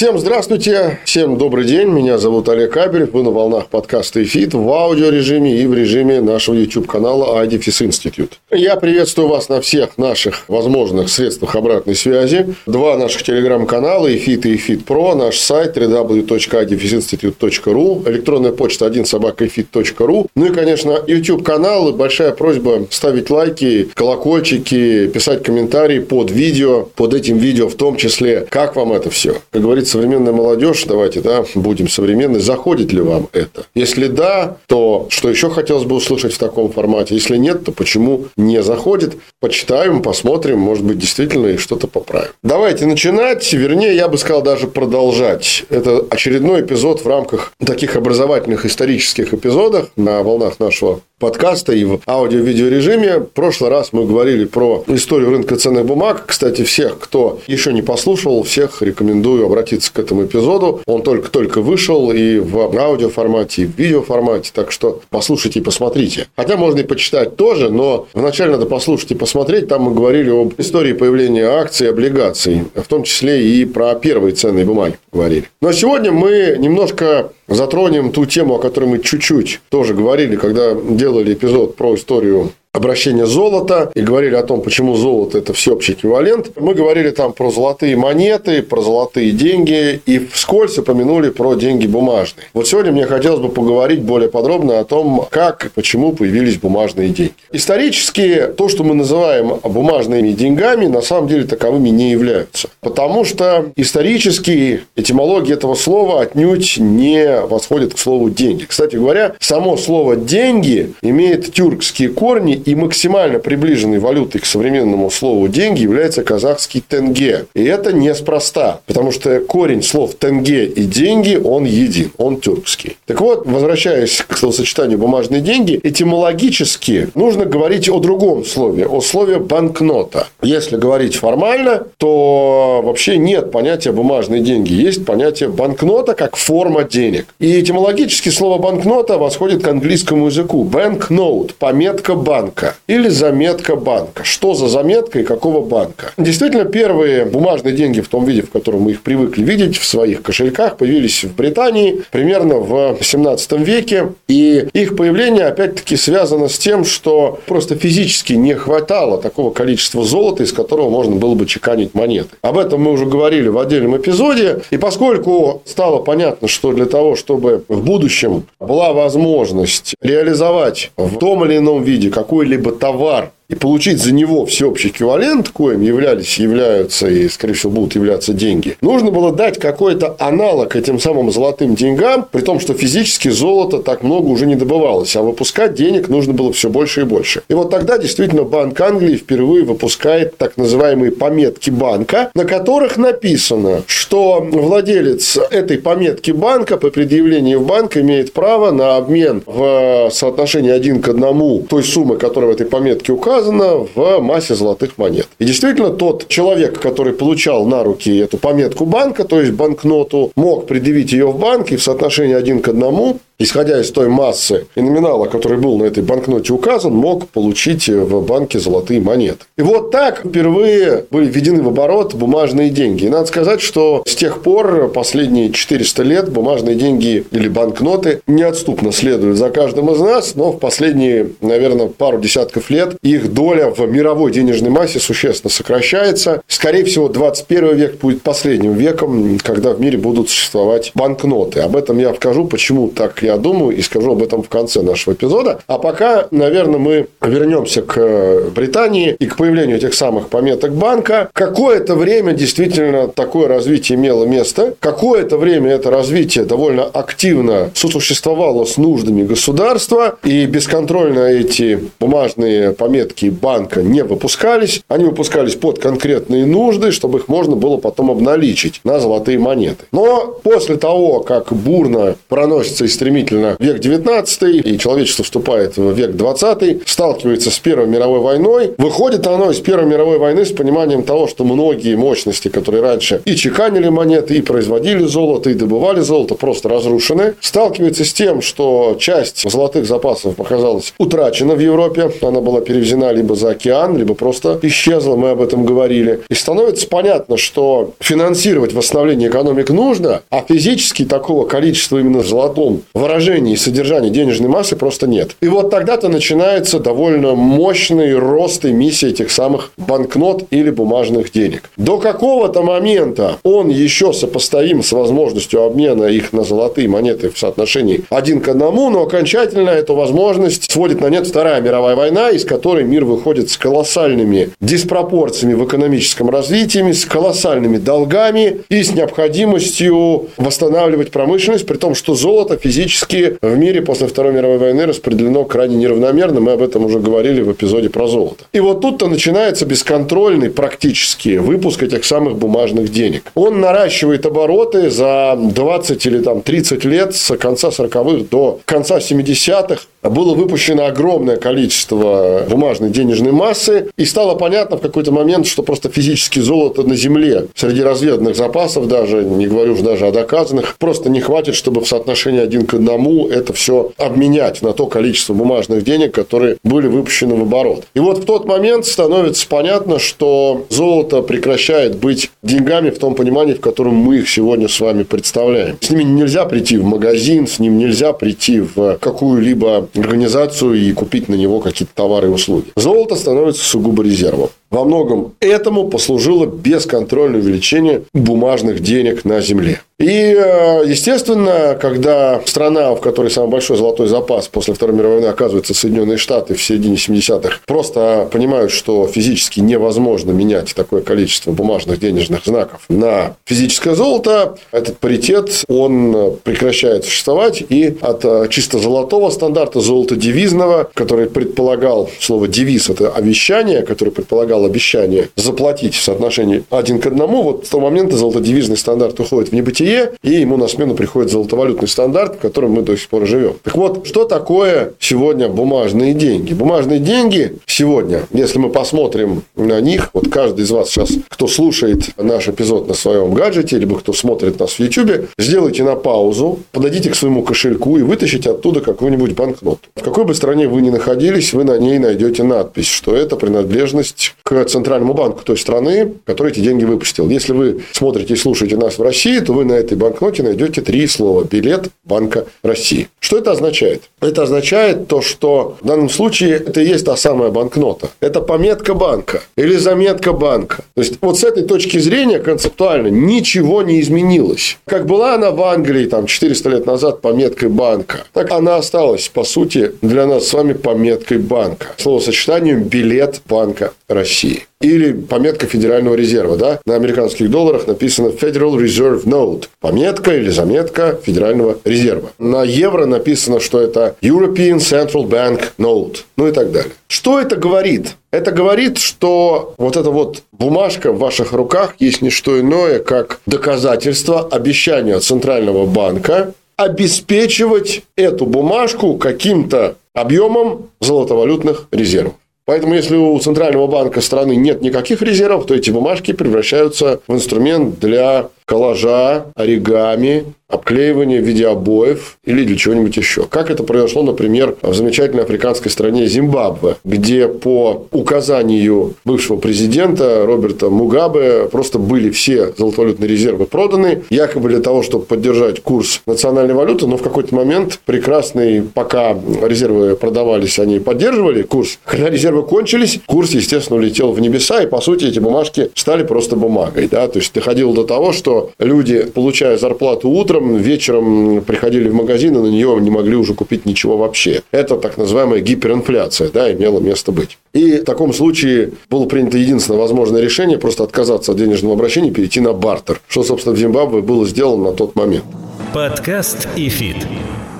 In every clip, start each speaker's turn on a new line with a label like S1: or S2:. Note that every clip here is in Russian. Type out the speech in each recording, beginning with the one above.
S1: Всем здравствуйте, всем добрый день. Меня зовут Олег Абелев. Вы на волнах подкаста «ИФИТ» в аудиорежиме и в режиме нашего YouTube-канала IFIT Institute. Я приветствую вас на всех наших возможных средствах обратной связи. Два наших телеграм-канала «ИФИТ» и «ИФИТ Про», наш сайт www.ifitinstitute.ru, электронная почта 1 собака ифит.ру, ну и, конечно, YouTube-канал. Большая просьба ставить лайки, колокольчики, писать комментарии под видео, под этим видео в том числе. Как вам это все? Как говорится, современная молодежь, давайте, да, будем современны, заходит ли вам это? Если да, то что еще хотелось бы услышать в таком формате? Если нет, то почему не заходит? Почитаем, посмотрим, может быть, действительно и что-то поправим. Давайте начинать, вернее, я бы сказал, даже продолжать. Это очередной эпизод в рамках таких образовательных исторических эпизодов на волнах нашего подкаста и в аудио-видео режиме. В прошлый раз мы говорили про историю рынка ценных бумаг. Кстати, всех, кто еще не послушал, всех рекомендую обратиться к этому эпизоду. Он только-только вышел и в аудио формате, и в видео формате. Так что послушайте и посмотрите. Хотя можно и почитать тоже, но вначале надо послушать и посмотреть. Там мы говорили об истории появления акций и облигаций, в том числе и про первые ценные бумаги говорили. Но сегодня мы немножко затронем ту тему, о которой мы чуть-чуть тоже говорили, когда делали эпизод про историю обращение золота и говорили о том, почему золото – это всеобщий эквивалент. Мы говорили там про золотые монеты, про золотые деньги и вскользь упомянули про деньги бумажные. Вот сегодня мне хотелось бы поговорить более подробно о том, как и почему появились бумажные деньги. Исторически то, что мы называем бумажными деньгами, на самом деле таковыми не являются. Потому что исторически этимология этого слова отнюдь не восходит к слову «деньги». Кстати говоря, само слово «деньги» имеет тюркские корни и максимально приближенной валютой к современному слову «деньги» является казахский тенге. И это неспроста, потому что корень слов «тенге» и «деньги» он един, он тюркский. Так вот, возвращаясь к словосочетанию «бумажные деньги», этимологически нужно говорить о другом слове, о слове «банкнота». Если говорить формально, то вообще нет понятия «бумажные деньги». Есть понятие «банкнота» как форма денег. И этимологически слово «банкнота» восходит к английскому языку. «Banknote» – пометка банка банка или заметка банка. Что за заметка и какого банка? Действительно, первые бумажные деньги в том виде, в котором мы их привыкли видеть в своих кошельках, появились в Британии примерно в 17 веке. И их появление, опять-таки, связано с тем, что просто физически не хватало такого количества золота, из которого можно было бы чеканить монеты. Об этом мы уже говорили в отдельном эпизоде. И поскольку стало понятно, что для того, чтобы в будущем была возможность реализовать в том или ином виде какую какой-либо товар и получить за него всеобщий эквивалент, коим являлись, являются и, скорее всего, будут являться деньги, нужно было дать какой-то аналог этим самым золотым деньгам, при том, что физически золото так много уже не добывалось, а выпускать денег нужно было все больше и больше. И вот тогда действительно Банк Англии впервые выпускает так называемые пометки банка, на которых написано, что владелец этой пометки банка по предъявлении в банк имеет право на обмен в соотношении один к одному той суммы, которая в этой пометке указана, указано в массе золотых монет. И действительно, тот человек, который получал на руки эту пометку банка, то есть банкноту, мог предъявить ее в банк и в соотношении один к одному исходя из той массы и номинала, который был на этой банкноте указан, мог получить в банке золотые монеты. И вот так впервые были введены в оборот бумажные деньги. И надо сказать, что с тех пор, последние 400 лет, бумажные деньги или банкноты неотступно следуют за каждым из нас, но в последние, наверное, пару десятков лет их доля в мировой денежной массе существенно сокращается. Скорее всего, 21 век будет последним веком, когда в мире будут существовать банкноты. Об этом я скажу, почему так я я думаю, и скажу об этом в конце нашего эпизода. А пока, наверное, мы вернемся к э, Британии и к появлению этих самых пометок банка. Какое-то время действительно такое развитие имело место. Какое-то время это развитие довольно активно сосуществовало с нуждами государства, и бесконтрольно эти бумажные пометки банка не выпускались. Они выпускались под конкретные нужды, чтобы их можно было потом обналичить на золотые монеты. Но после того, как бурно проносится и стремительно век 19 и человечество вступает в век 20 сталкивается с Первой мировой войной, выходит оно из Первой мировой войны с пониманием того, что многие мощности, которые раньше и чеканили монеты, и производили золото, и добывали золото, просто разрушены. Сталкивается с тем, что часть золотых запасов оказалась утрачена в Европе. Она была перевезена либо за океан, либо просто исчезла. Мы об этом говорили. И становится понятно, что финансировать восстановление экономик нужно, а физически такого количества именно в золотом выражении и содержании денежной массы просто нет. И вот тогда-то начинается довольно мощный рост эмиссии этих самых банкнот или бумажных денег. До какого-то момента он еще сопоставим с возможностью обмена их на золотые монеты в соотношении один к одному, но окончательно эту возможность сводит на нет Вторая мировая война, из которой мир выходит с колоссальными диспропорциями в экономическом развитии, с колоссальными долгами и с необходимостью восстанавливать промышленность, при том, что золото физически в мире после Второй мировой войны распределено крайне неравномерно. Мы об этом уже говорили в эпизоде про золото. И вот тут-то начинается бесконтрольный практически выпуск этих самых бумажных денег. Он наращивает обороты за 20 или там 30 лет с конца 40-х до конца 70-х было выпущено огромное количество бумажной денежной массы, и стало понятно в какой-то момент, что просто физически золото на земле среди разведанных запасов даже, не говорю уже даже о доказанных, просто не хватит, чтобы в соотношении один к одному это все обменять на то количество бумажных денег, которые были выпущены в оборот. И вот в тот момент становится понятно, что золото прекращает быть деньгами в том понимании, в котором мы их сегодня с вами представляем. С ними нельзя прийти в магазин, с ним нельзя прийти в какую-либо организацию и купить на него какие-то товары и услуги. Золото становится сугубо резервом. Во многом этому послужило бесконтрольное увеличение бумажных денег на Земле. И, э, естественно, когда страна, в которой самый большой золотой запас после Второй мировой войны оказывается Соединенные Штаты в середине 70-х, просто понимают, что физически невозможно менять такое количество бумажных денежных знаков на физическое золото, этот паритет, он прекращает существовать, и от э, чисто золотого стандарта, золота девизного, который предполагал, слово девиз – это обещание, который предполагал обещание заплатить в соотношении один к одному, вот с того момента золотодевизный стандарт уходит в небытие, бытие, и ему на смену приходит золотовалютный стандарт, в котором мы до сих пор живем. Так вот, что такое сегодня бумажные деньги? Бумажные деньги сегодня, если мы посмотрим на них, вот каждый из вас сейчас, кто слушает наш эпизод на своем гаджете, либо кто смотрит нас в YouTube, сделайте на паузу, подойдите к своему кошельку и вытащите оттуда какую-нибудь банкноту. В какой бы стране вы ни находились, вы на ней найдете надпись, что это принадлежность к центральному банку той страны, который эти деньги выпустил. Если вы смотрите и слушаете нас в России, то вы на этой банкноте найдете три слова «билет Банка России». Что это означает? Это означает то, что в данном случае это и есть та самая банкнота. Это пометка банка или заметка банка. То есть, вот с этой точки зрения концептуально ничего не изменилось. Как была она в Англии там 400 лет назад пометкой банка, так она осталась, по сути, для нас с вами пометкой банка. Словосочетанием «билет Банка России». Или пометка Федерального резерва. Да? На американских долларах написано Federal Reserve Note. Пометка или заметка Федерального резерва. На евро написано, что это European Central Bank Note. Ну и так далее. Что это говорит? Это говорит, что вот эта вот бумажка в ваших руках есть не что иное, как доказательство обещания Центрального банка обеспечивать эту бумажку каким-то объемом золотовалютных резервов. Поэтому, если у Центрального банка страны нет никаких резервов, то эти бумажки превращаются в инструмент для коллажа, оригами, обклеивания в виде обоев или для чего-нибудь еще. Как это произошло, например, в замечательной африканской стране Зимбабве, где по указанию бывшего президента Роберта Мугабе просто были все золотовалютные резервы проданы, якобы для того, чтобы поддержать курс национальной валюты, но в какой-то момент прекрасный, пока резервы продавались, они поддерживали курс. Когда резервы кончились, курс, естественно, улетел в небеса, и, по сути, эти бумажки стали просто бумагой. Да? То есть, доходило до того, что люди, получая зарплату утром, вечером приходили в магазин и на нее не могли уже купить ничего вообще. Это так называемая гиперинфляция, да, имела место быть. И в таком случае было принято единственное возможное решение просто отказаться от денежного обращения и перейти на бартер, что, собственно, в Зимбабве было сделано на тот момент.
S2: Подкаст и фит.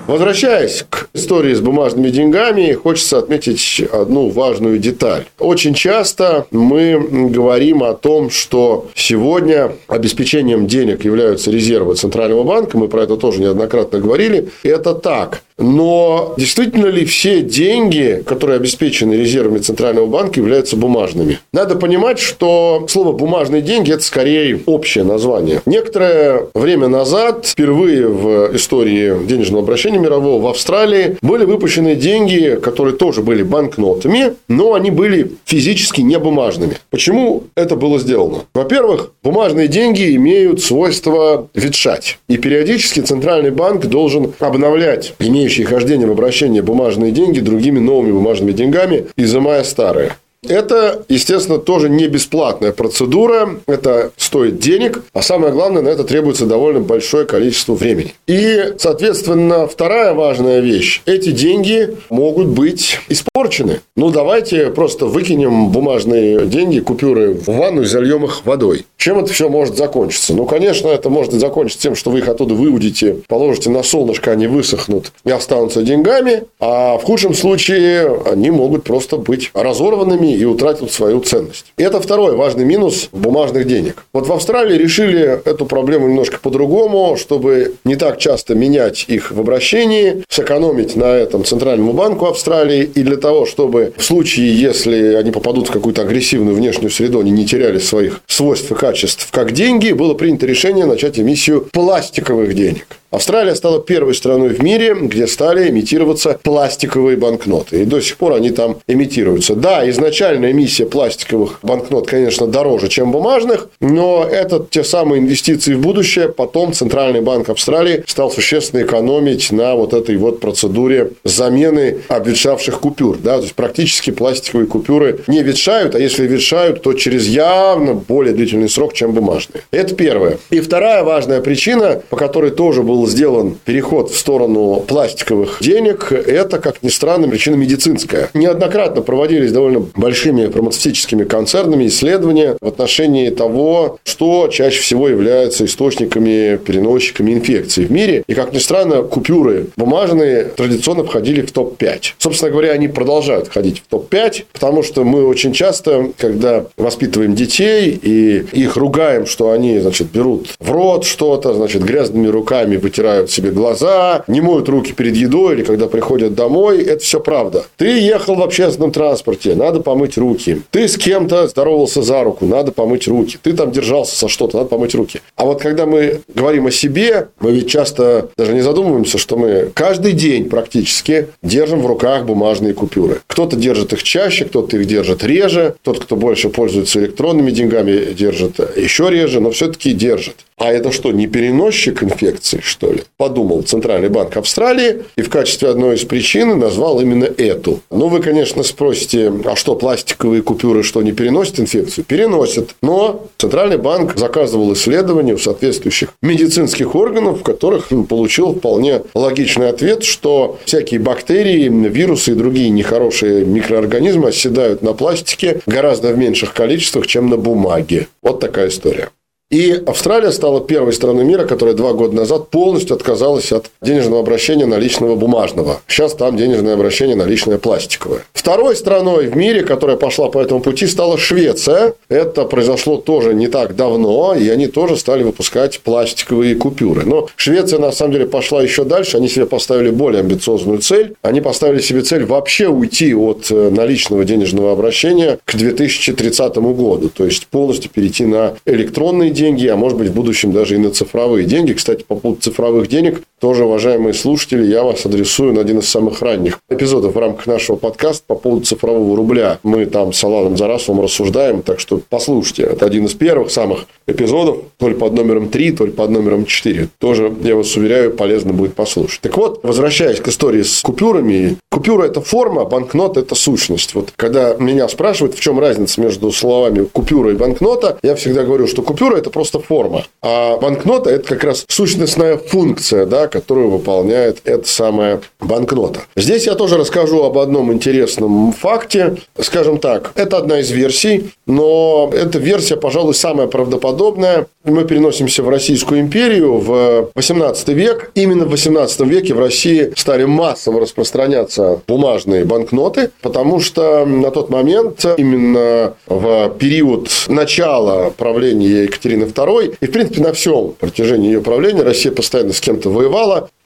S1: Возвращаясь к истории с бумажными деньгами, хочется отметить одну важную деталь. Очень часто мы говорим о том, что сегодня обеспечением денег являются резервы Центрального банка. Мы про это тоже неоднократно говорили. Это так. Но действительно ли все деньги, которые обеспечены резервами Центрального банка, являются бумажными? Надо понимать, что слово «бумажные деньги» – это скорее общее название. Некоторое время назад, впервые в истории денежного обращения мирового, в Австралии были выпущены деньги, которые тоже были банкнотами, но они были физически не бумажными. Почему это было сделано? Во-первых, бумажные деньги имеют свойство ветшать. И периодически Центральный банк должен обновлять имеющие хождение в обращение бумажные деньги другими новыми бумажными деньгами, изымая старые. Это, естественно, тоже не бесплатная процедура. Это стоит денег, а самое главное, на это требуется довольно большое количество времени. И, соответственно, вторая важная вещь. Эти деньги могут быть испорчены. Ну, давайте просто выкинем бумажные деньги, купюры в ванну и зальем их водой. Чем это все может закончиться? Ну, конечно, это может закончиться тем, что вы их оттуда выудите, положите на солнышко, они высохнут и останутся деньгами. А в худшем случае они могут просто быть разорванными и утратил свою ценность. И это второй важный минус бумажных денег. Вот в Австралии решили эту проблему немножко по-другому, чтобы не так часто менять их в обращении, сэкономить на этом Центральному банку Австралии и для того, чтобы в случае, если они попадут в какую-то агрессивную внешнюю среду, они не теряли своих свойств и качеств как деньги, было принято решение начать эмиссию пластиковых денег. Австралия стала первой страной в мире, где стали имитироваться пластиковые банкноты. И до сих пор они там имитируются. Да, изначально эмиссия пластиковых банкнот, конечно, дороже, чем бумажных, но это те самые инвестиции в будущее. Потом Центральный банк Австралии стал существенно экономить на вот этой вот процедуре замены обветшавших купюр. Да? То есть, практически пластиковые купюры не ветшают, а если ветшают, то через явно более длительный срок, чем бумажные. Это первое. И вторая важная причина, по которой тоже был был сделан переход в сторону пластиковых денег, это, как ни странно, причина медицинская. Неоднократно проводились довольно большими фармацевтическими концернами исследования в отношении того, что чаще всего является источниками, переносчиками инфекций в мире. И, как ни странно, купюры бумажные традиционно входили в топ-5. Собственно говоря, они продолжают входить в топ-5, потому что мы очень часто, когда воспитываем детей и их ругаем, что они, значит, берут в рот что-то, значит, грязными руками вытирают себе глаза, не моют руки перед едой или когда приходят домой. Это все правда. Ты ехал в общественном транспорте, надо помыть руки. Ты с кем-то здоровался за руку, надо помыть руки. Ты там держался со что-то, надо помыть руки. А вот когда мы говорим о себе, мы ведь часто даже не задумываемся, что мы каждый день практически держим в руках бумажные купюры. Кто-то держит их чаще, кто-то их держит реже, тот, кто больше пользуется электронными деньгами, держит еще реже, но все-таки держит. А это что, не переносчик инфекции, что ли? Подумал Центральный банк Австралии и в качестве одной из причин назвал именно эту. Ну, вы, конечно, спросите, а что, пластиковые купюры что, не переносят инфекцию? Переносят. Но Центральный банк заказывал исследования у соответствующих медицинских органов, в которых получил вполне логичный ответ, что всякие бактерии, вирусы и другие нехорошие микроорганизмы оседают на пластике гораздо в меньших количествах, чем на бумаге. Вот такая история. И Австралия стала первой страной мира, которая два года назад полностью отказалась от денежного обращения наличного бумажного. Сейчас там денежное обращение наличное пластиковое. Второй страной в мире, которая пошла по этому пути, стала Швеция. Это произошло тоже не так давно, и они тоже стали выпускать пластиковые купюры. Но Швеция, на самом деле, пошла еще дальше. Они себе поставили более амбициозную цель. Они поставили себе цель вообще уйти от э, наличного денежного обращения к 2030 году. То есть, полностью перейти на электронные деньги, а может быть, в будущем даже и на цифровые деньги. Кстати, по поводу цифровых денег, тоже, уважаемые слушатели, я вас адресую на один из самых ранних эпизодов в рамках нашего подкаста по поводу цифрового рубля. Мы там с Аланом Зарасовым рассуждаем, так что послушайте. Это один из первых самых эпизодов, то ли под номером 3, то ли под номером 4. Тоже, я вас уверяю, полезно будет послушать. Так вот, возвращаясь к истории с купюрами. Купюра – это форма, банкнот – это сущность. Вот когда меня спрашивают, в чем разница между словами купюра и банкнота, я всегда говорю, что купюра – это просто форма, а банкнота – это как раз сущностная функция, да, которую выполняет эта самая банкнота. Здесь я тоже расскажу об одном интересном факте. Скажем так, это одна из версий, но эта версия, пожалуй, самая правдоподобная. Мы переносимся в Российскую империю в 18 век. Именно в 18 веке в России стали массово распространяться бумажные банкноты, потому что на тот момент, именно в период начала правления Екатерины II, и, в принципе, на всем протяжении ее правления Россия постоянно с кем-то воевала.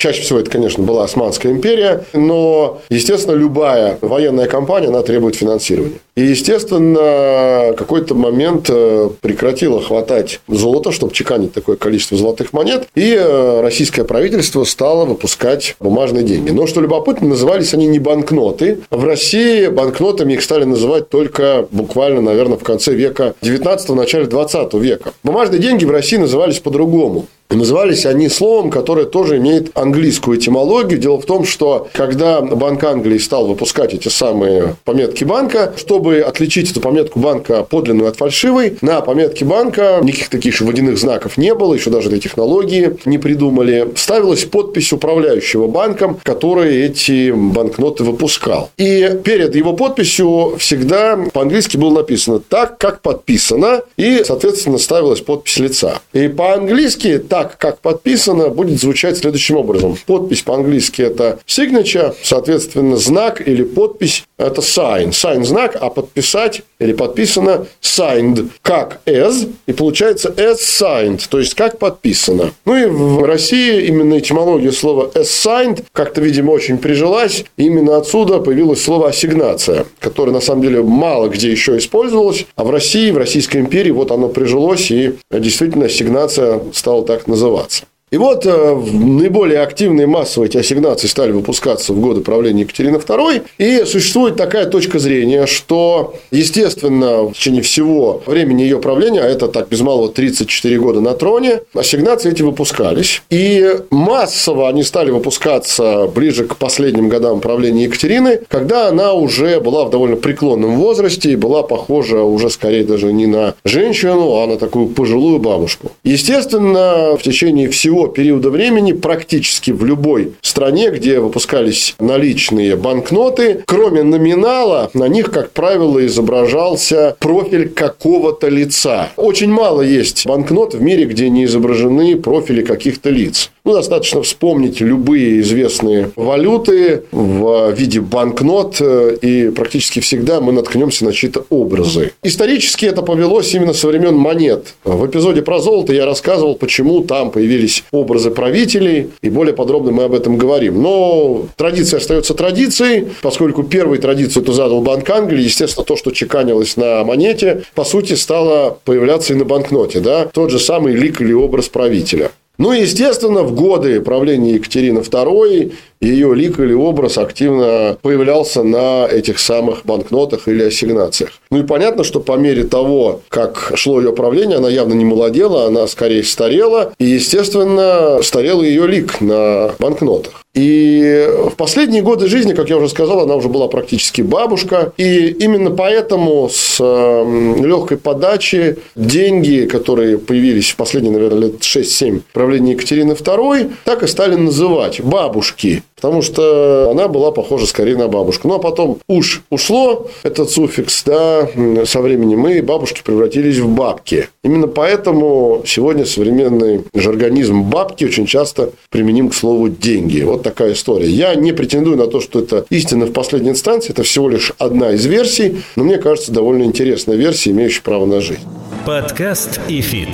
S1: Чаще всего это, конечно, была Османская империя, но, естественно, любая военная кампания, она требует финансирования. И, естественно, какой-то момент э, прекратило хватать золота, чтобы чеканить такое количество золотых монет, и э, российское правительство стало выпускать бумажные деньги. Но, что любопытно, назывались они не банкноты. В России банкнотами их стали называть только буквально, наверное, в конце века 19 начале 20 века. Бумажные деньги в России назывались по-другому. И назывались они словом, которое тоже имеет английскую этимологию. Дело в том, что когда Банк Англии стал выпускать эти самые пометки банка, чтобы отличить эту пометку банка подлинную от фальшивой, на пометке банка никаких таких водяных знаков не было, еще даже этой технологии не придумали. Ставилась подпись управляющего банком, который эти банкноты выпускал. И перед его подписью всегда по-английски было написано так, как подписано, и, соответственно, ставилась подпись лица. И по-английски так так, как подписано, будет звучать следующим образом. Подпись по-английски это signature, соответственно, знак или подпись это sign. Sign – знак, а подписать или подписано signed, как as, и получается as signed, то есть как подписано. Ну и в России именно этимология слова as signed как-то, видимо, очень прижилась. Именно отсюда появилось слово ассигнация, которое на самом деле мало где еще использовалось, а в России, в Российской империи вот оно прижилось, и действительно ассигнация стала так называться. И вот э, наиболее активные массовые эти ассигнации стали выпускаться в годы правления Екатерины II. И существует такая точка зрения, что, естественно, в течение всего времени ее правления, а это так без малого 34 года на троне, ассигнации эти выпускались. И массово они стали выпускаться ближе к последним годам правления Екатерины, когда она уже была в довольно преклонном возрасте и была похожа уже скорее даже не на женщину, а на такую пожилую бабушку. Естественно, в течение всего периода времени практически в любой стране, где выпускались наличные банкноты, кроме номинала, на них, как правило, изображался профиль какого-то лица. Очень мало есть банкнот в мире, где не изображены профили каких-то лиц. Ну, достаточно вспомнить любые известные валюты в виде банкнот, э, и практически всегда мы наткнемся на чьи-то образы. Исторически это повелось именно со времен монет. В эпизоде про золото я рассказывал, почему там появились образы правителей, и более подробно мы об этом говорим. Но традиция остается традицией, поскольку первой традицию это задал Банк Англии, естественно, то, что чеканилось на монете, по сути, стало появляться и на банкноте. Да? Тот же самый лик или образ правителя. Ну, естественно, в годы правления Екатерины II ее лик или образ активно появлялся на этих самых банкнотах или ассигнациях. Ну и понятно, что по мере того, как шло ее правление, она явно не молодела, она скорее старела, и, естественно, старел ее лик на банкнотах. И в последние годы жизни, как я уже сказал, она уже была практически бабушка. И именно поэтому с эм, легкой подачи деньги, которые появились в последние, наверное, лет 6-7 правления Екатерины II, так и стали называть бабушки потому что она была похожа скорее на бабушку. Ну, а потом уж ушло этот суффикс, да, со временем, и бабушки превратились в бабки. Именно поэтому сегодня современный жаргонизм бабки очень часто применим к слову деньги. Вот такая история. Я не претендую на то, что это истина в последней инстанции, это всего лишь одна из версий, но мне кажется, довольно интересная версия, имеющая право на жизнь.
S2: Подкаст ИФИТ.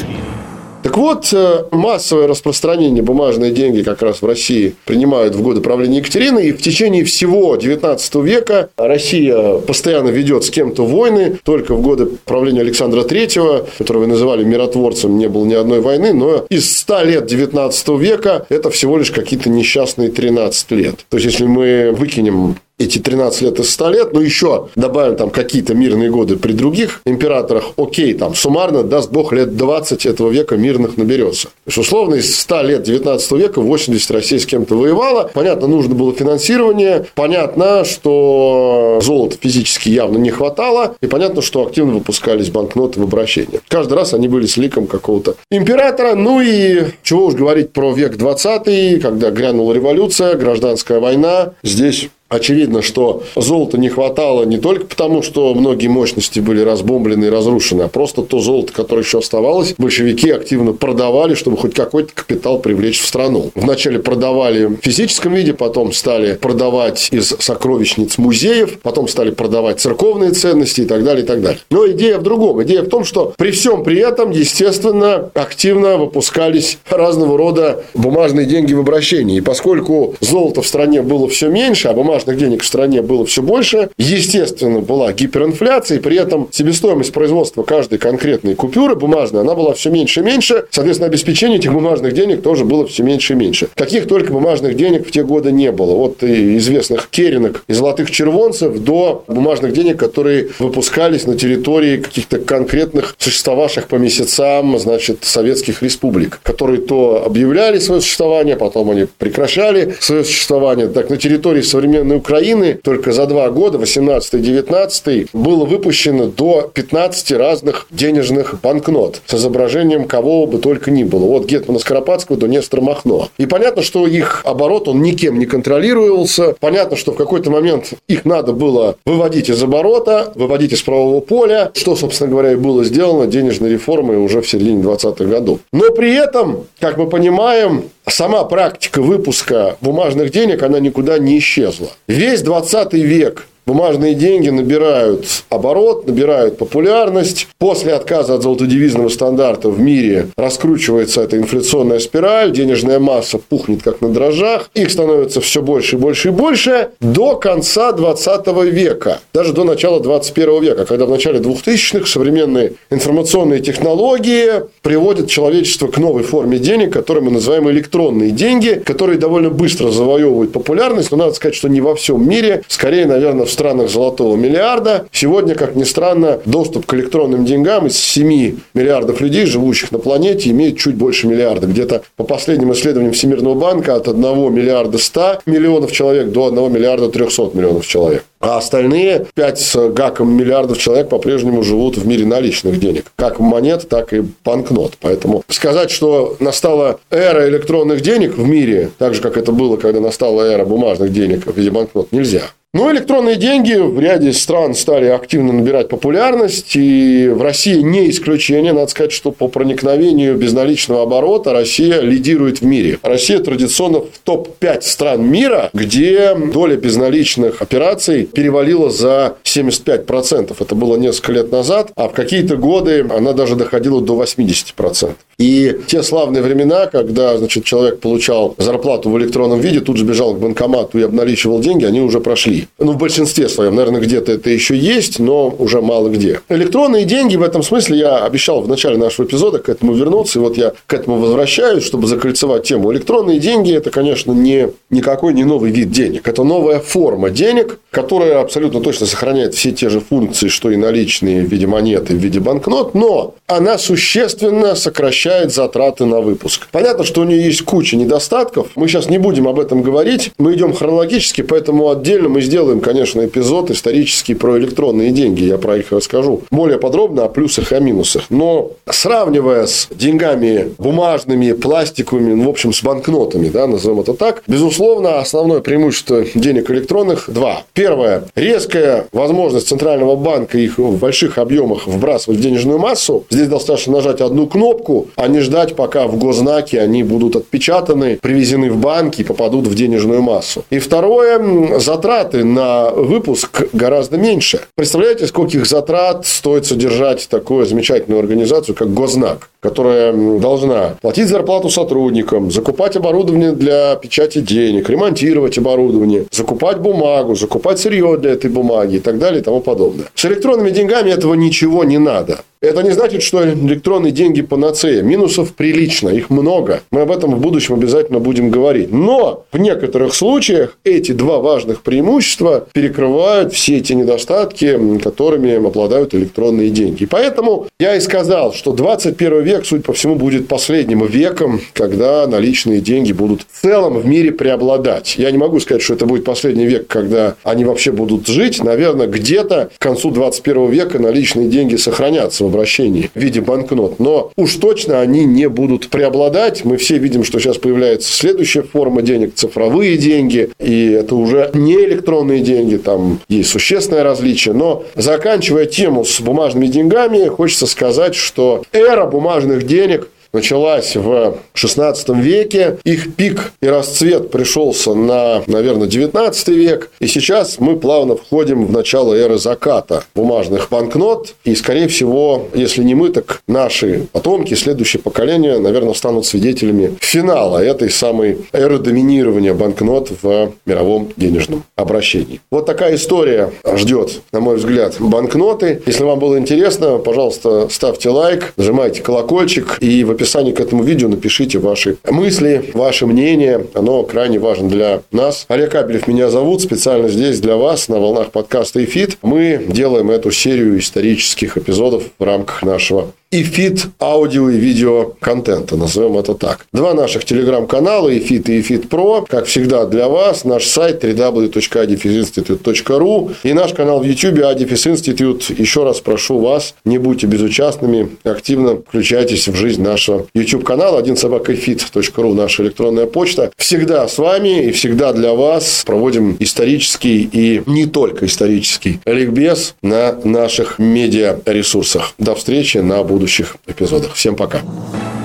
S1: Так вот, э, массовое распространение бумажные деньги как раз в России принимают в годы правления Екатерины. И в течение всего 19 века Россия постоянно ведет с кем-то войны. Только в годы правления Александра III, которого называли миротворцем, не было ни одной войны. Но из 100 лет 19 века это всего лишь какие-то несчастные 13 лет. То есть, если мы выкинем эти 13 лет из 100 лет, но еще добавим там какие-то мирные годы при других императорах, окей, там суммарно, даст бог, лет 20 этого века мирных наберется. То есть, условно, из 100 лет 19 века 80 Россия с кем-то воевала. Понятно, нужно было финансирование. Понятно, что золота физически явно не хватало. И понятно, что активно выпускались банкноты в обращение. Каждый раз они были с ликом какого-то императора. Ну и чего уж говорить про век 20 когда грянула революция, гражданская война. Здесь Очевидно, что золота не хватало не только потому, что многие мощности были разбомблены и разрушены, а просто то золото, которое еще оставалось, большевики активно продавали, чтобы хоть какой-то капитал привлечь в страну. Вначале продавали в физическом виде, потом стали продавать из сокровищниц музеев, потом стали продавать церковные ценности и так далее, и так далее. Но идея в другом. Идея в том, что при всем при этом, естественно, активно выпускались разного рода бумажные деньги в обращении. И поскольку золота в стране было все меньше, а бумажные бумажных денег в стране было все больше. Естественно, была гиперинфляция, и при этом себестоимость производства каждой конкретной купюры бумажной, она была все меньше и меньше. Соответственно, обеспечение этих бумажных денег тоже было все меньше и меньше. Каких только бумажных денег в те годы не было. Вот и известных керенок и золотых червонцев до бумажных денег, которые выпускались на территории каких-то конкретных существовавших по месяцам, значит, советских республик, которые то объявляли свое существование, потом они прекращали свое существование. Так, на территории современной современной Украины только за два года, 18-19, было выпущено до 15 разных денежных банкнот с изображением кого бы только ни было. От Гетмана Скоропадского до Нестора Махно. И понятно, что их оборот, он никем не контролировался. Понятно, что в какой-то момент их надо было выводить из оборота, выводить из правового поля, что, собственно говоря, и было сделано денежной реформой уже в середине 20-х годов. Но при этом, как мы понимаем, сама практика выпуска бумажных денег, она никуда не исчезла. Весь 20 век Бумажные деньги набирают оборот, набирают популярность. После отказа от золотодевизного стандарта в мире раскручивается эта инфляционная спираль, денежная масса пухнет как на дрожжах, их становится все больше и больше и больше до конца 20 века, даже до начала 21 века, когда в начале 2000-х современные информационные технологии приводят человечество к новой форме денег, которую мы называем электронные деньги, которые довольно быстро завоевывают популярность, но надо сказать, что не во всем мире, скорее, наверное, в странах золотого миллиарда. Сегодня, как ни странно, доступ к электронным деньгам из 7 миллиардов людей, живущих на планете, имеет чуть больше миллиарда. Где-то по последним исследованиям Всемирного банка от 1 миллиарда 100 миллионов человек до 1 миллиарда 300 миллионов человек. А остальные 5 с гаком миллиардов человек по-прежнему живут в мире наличных денег. Как монет, так и банкнот. Поэтому сказать, что настала эра электронных денег в мире, так же, как это было, когда настала эра бумажных денег в виде банкнот, нельзя. Но ну, электронные деньги в ряде стран стали активно набирать популярность, и в России не исключение. Надо сказать, что по проникновению безналичного оборота Россия лидирует в мире. Россия традиционно в топ-5 стран мира, где доля безналичных операций перевалила за 75%. Это было несколько лет назад, а в какие-то годы она даже доходила до 80%. И те славные времена, когда значит, человек получал зарплату в электронном виде, тут же бежал к банкомату и обналичивал деньги, они уже прошли. Ну, в большинстве своем, наверное, где-то это еще есть, но уже мало где. Электронные деньги в этом смысле я обещал в начале нашего эпизода к этому вернуться, и вот я к этому возвращаюсь, чтобы закольцевать тему. Электронные деньги – это, конечно, не никакой не новый вид денег. Это новая форма денег, которая абсолютно точно сохраняет все те же функции, что и наличные в виде монеты, в виде банкнот, но она существенно сокращает затраты на выпуск. Понятно, что у нее есть куча недостатков. Мы сейчас не будем об этом говорить. Мы идем хронологически, поэтому отдельно мы сделаем, конечно, эпизод исторический про электронные деньги. Я про их расскажу более подробно о плюсах и о минусах. Но сравнивая с деньгами бумажными, пластиковыми, ну, в общем, с банкнотами, да, назовем это так, безусловно, основное преимущество денег электронных два. Первое. Резкая возможность Центрального банка их в больших объемах вбрасывать в денежную массу. Здесь достаточно нажать одну кнопку, а не ждать, пока в гознаке они будут отпечатаны, привезены в банки и попадут в денежную массу. И второе. Затраты на выпуск гораздо меньше. Представляете, скольких затрат стоит содержать такую замечательную организацию, как Гознак? Которая должна платить зарплату сотрудникам, закупать оборудование для печати денег, ремонтировать оборудование, закупать бумагу, закупать сырье для этой бумаги и так далее и тому подобное. С электронными деньгами этого ничего не надо. Это не значит, что электронные деньги панацея. Минусов прилично, их много. Мы об этом в будущем обязательно будем говорить. Но в некоторых случаях эти два важных преимущества перекрывают все эти недостатки, которыми обладают электронные деньги. И поэтому я и сказал, что 21 век, судя по всему, будет последним веком, когда наличные деньги будут в целом в мире преобладать. Я не могу сказать, что это будет последний век, когда они вообще будут жить. Наверное, где-то к концу 21 века наличные деньги сохранятся обращении в виде банкнот. Но уж точно они не будут преобладать. Мы все видим, что сейчас появляется следующая форма денег – цифровые деньги. И это уже не электронные деньги, там есть существенное различие. Но заканчивая тему с бумажными деньгами, хочется сказать, что эра бумажных денег – началась в XVI веке. Их пик и расцвет пришелся на, наверное, XIX век. И сейчас мы плавно входим в начало эры заката бумажных банкнот. И, скорее всего, если не мы, так наши потомки, следующее поколение, наверное, станут свидетелями финала этой самой эры доминирования банкнот в мировом денежном обращении. Вот такая история ждет, на мой взгляд, банкноты. Если вам было интересно, пожалуйста, ставьте лайк, нажимайте колокольчик и в описании к этому видео напишите ваши мысли, ваше мнение. Оно крайне важно для нас. Олег Абелев меня зовут. Специально здесь для вас на волнах подкаста «ИФИТ». Мы делаем эту серию исторических эпизодов в рамках нашего ИФИТ аудио и видео контента, назовем это так. Два наших телеграм-канала, ИФИТ и ИФИТ Про, как всегда для вас, наш сайт www.ifitinstitute.ru и наш канал в YouTube IFIT Institute. Еще раз прошу вас, не будьте безучастными, активно включайтесь в жизнь нашего YouTube канала, один собака fit.ru, наша электронная почта. Всегда с вами и всегда для вас проводим исторический и не только исторический ликбез на наших медиа ресурсах. До встречи на будущем будущих эпизодах. Всем пока.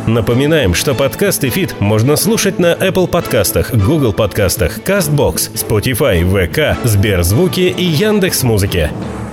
S2: Напоминаем, что подкаст и фит можно слушать на Apple подкастах, Google подкастах, CastBox, Spotify, VK, Сберзвуки и Яндекс.Музыке. Музыке.